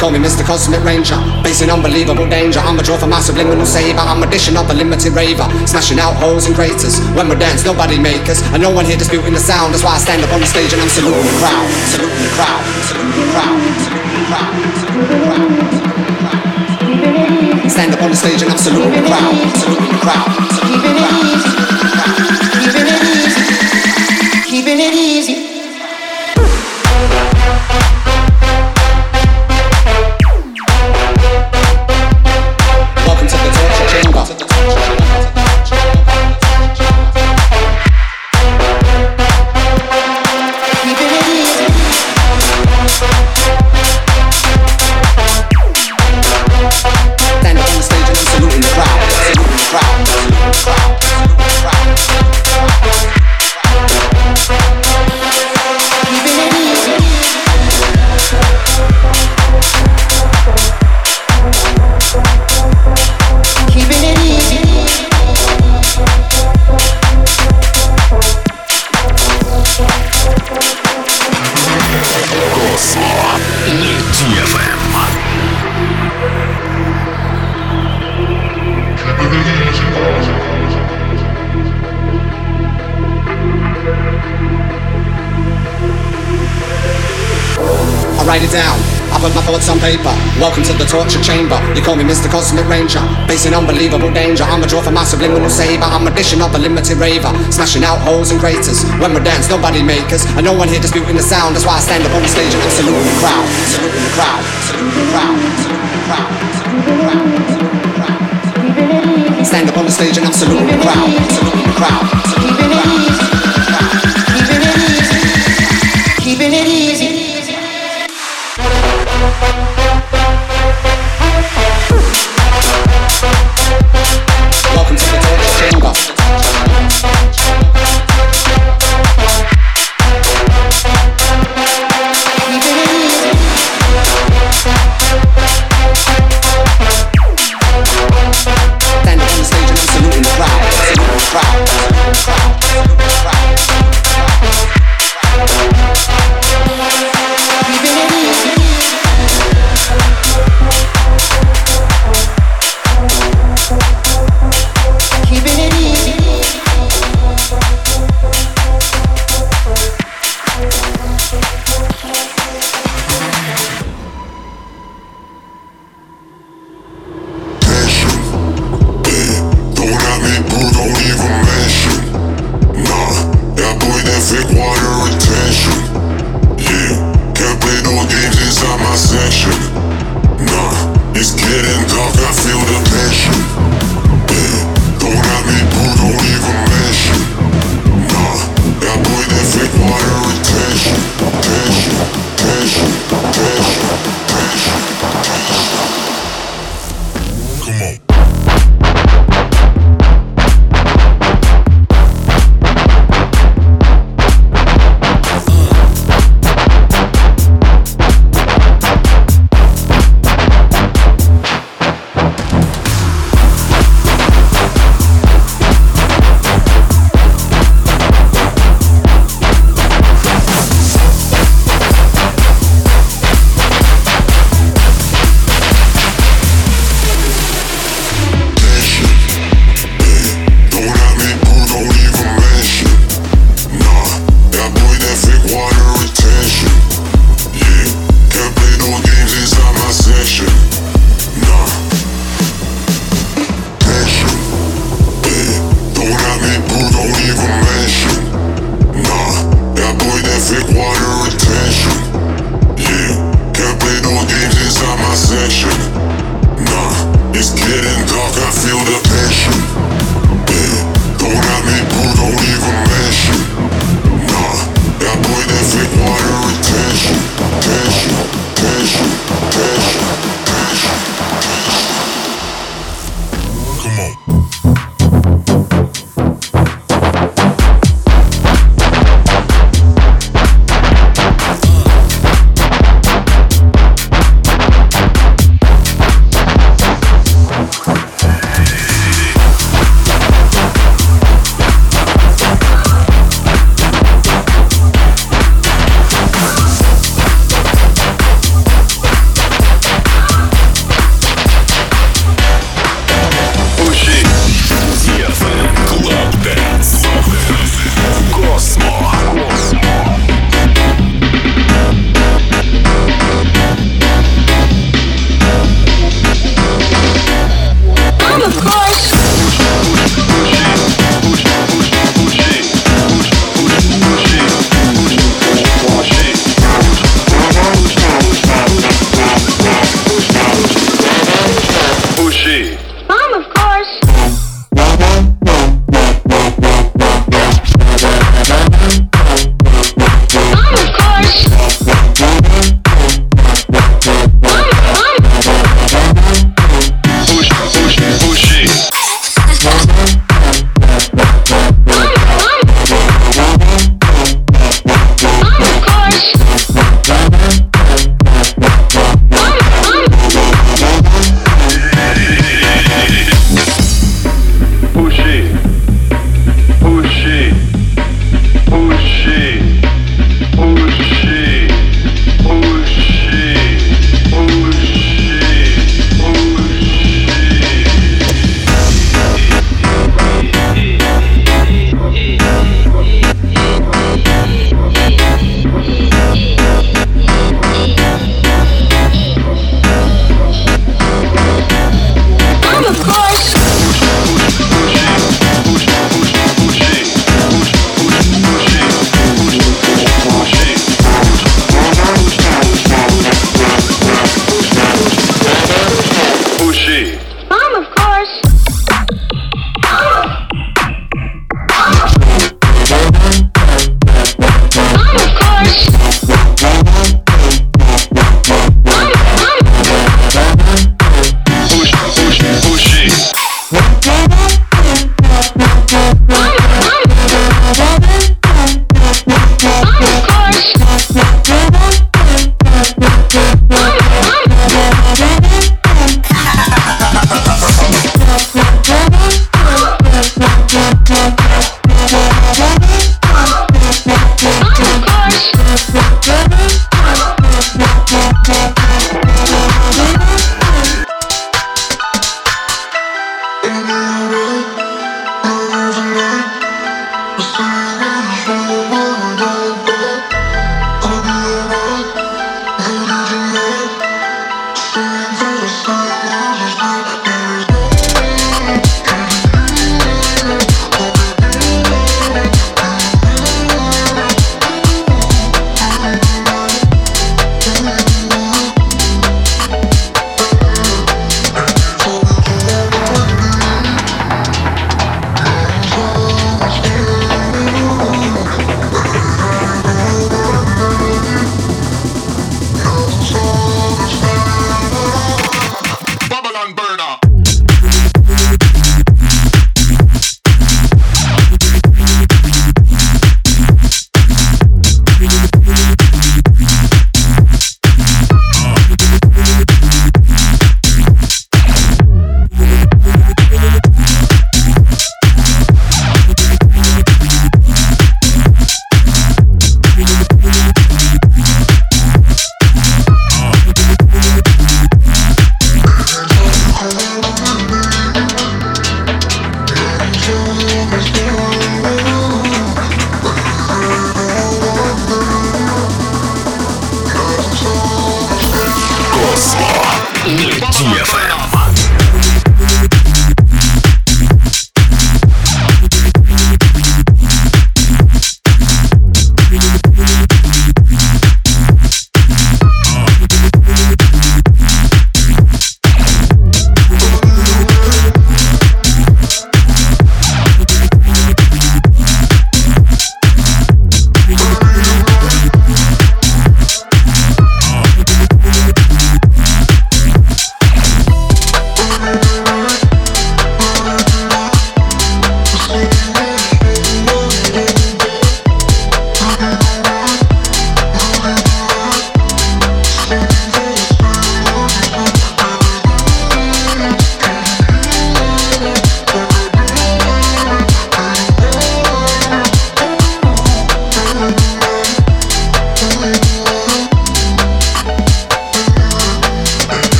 Call me Mr. Cosmic Ranger. Facing unbelievable danger. I'm a draw for my subliminal saber. I'm addition of the limited raver. Smashing out holes and craters. When we dance, nobody make us. And no one here disputing the sound. That's why I stand up on the stage and I'm saluting the crowd. Saluting the crowd. Saluting the crowd. Saluting the crowd. Saluting the crowd. Stand up on the stage and I'm saluting the crowd. Saluting the crowd. Saluting the crowd. torture chamber. You call me Mr. Cosmic Ranger, facing unbelievable danger. I'm a draw for my subliminal saber. I'm a dishing up a limited raver, smashing out holes and craters. When we dance, nobody makers, and no one here disputing the sound. That's why I stand up on the stage and I'm the crowd, saluting the crowd, saluting the crowd, saluting the crowd, Stand up on the stage and I'm the crowd, saluting the crowd, saluting the crowd.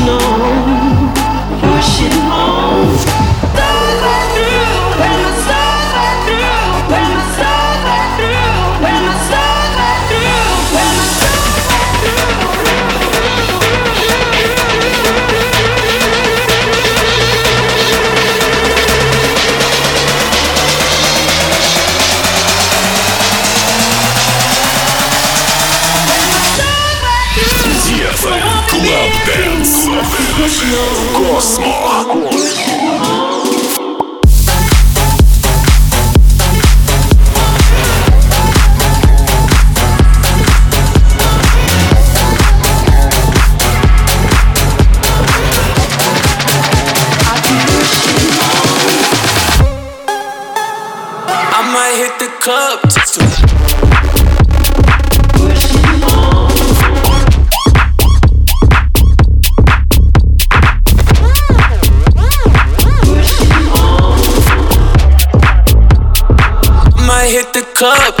no club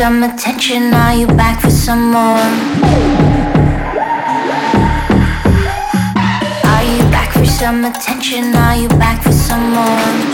some attention. Are you back for some more? Are you back for some attention? Are you back for some more?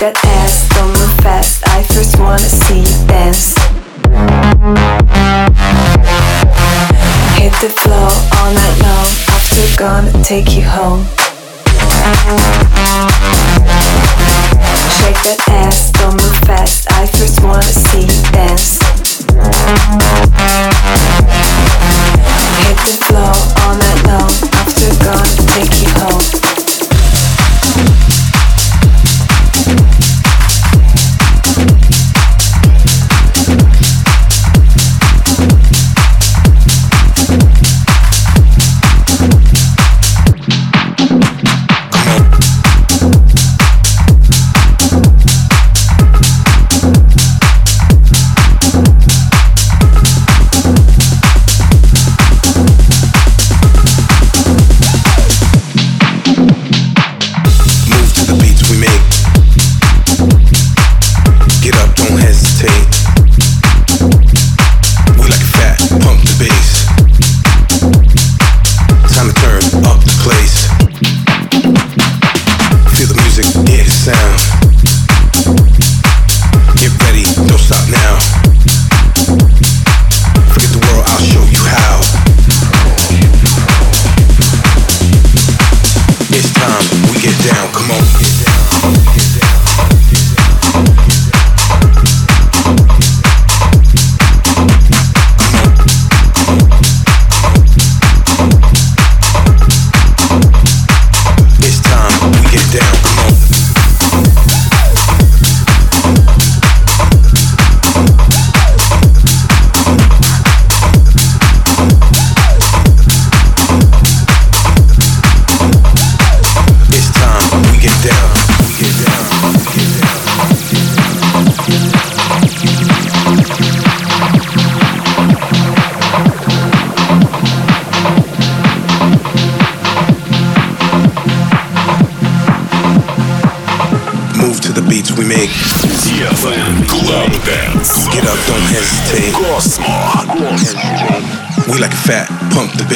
That ass, don't move fast. I first wanna see you dance. Hit the floor all night long. After gonna take you home. Shake that ass, don't move fast. I first wanna see you dance.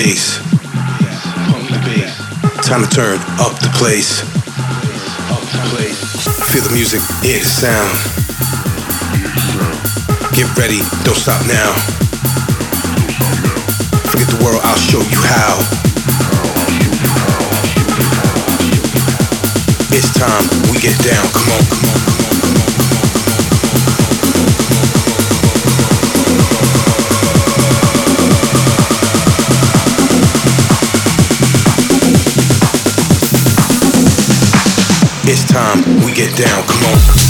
Bass. Time to turn up the place. Feel the music, hear the sound. Get ready, don't stop now. Forget the world, I'll show you how. It's time we get down, come on, come on, come on, come on, It's time we get down, come on.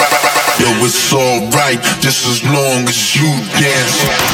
it's alright, just as long as you dance.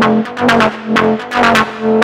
মাযরালেন মাযরালেন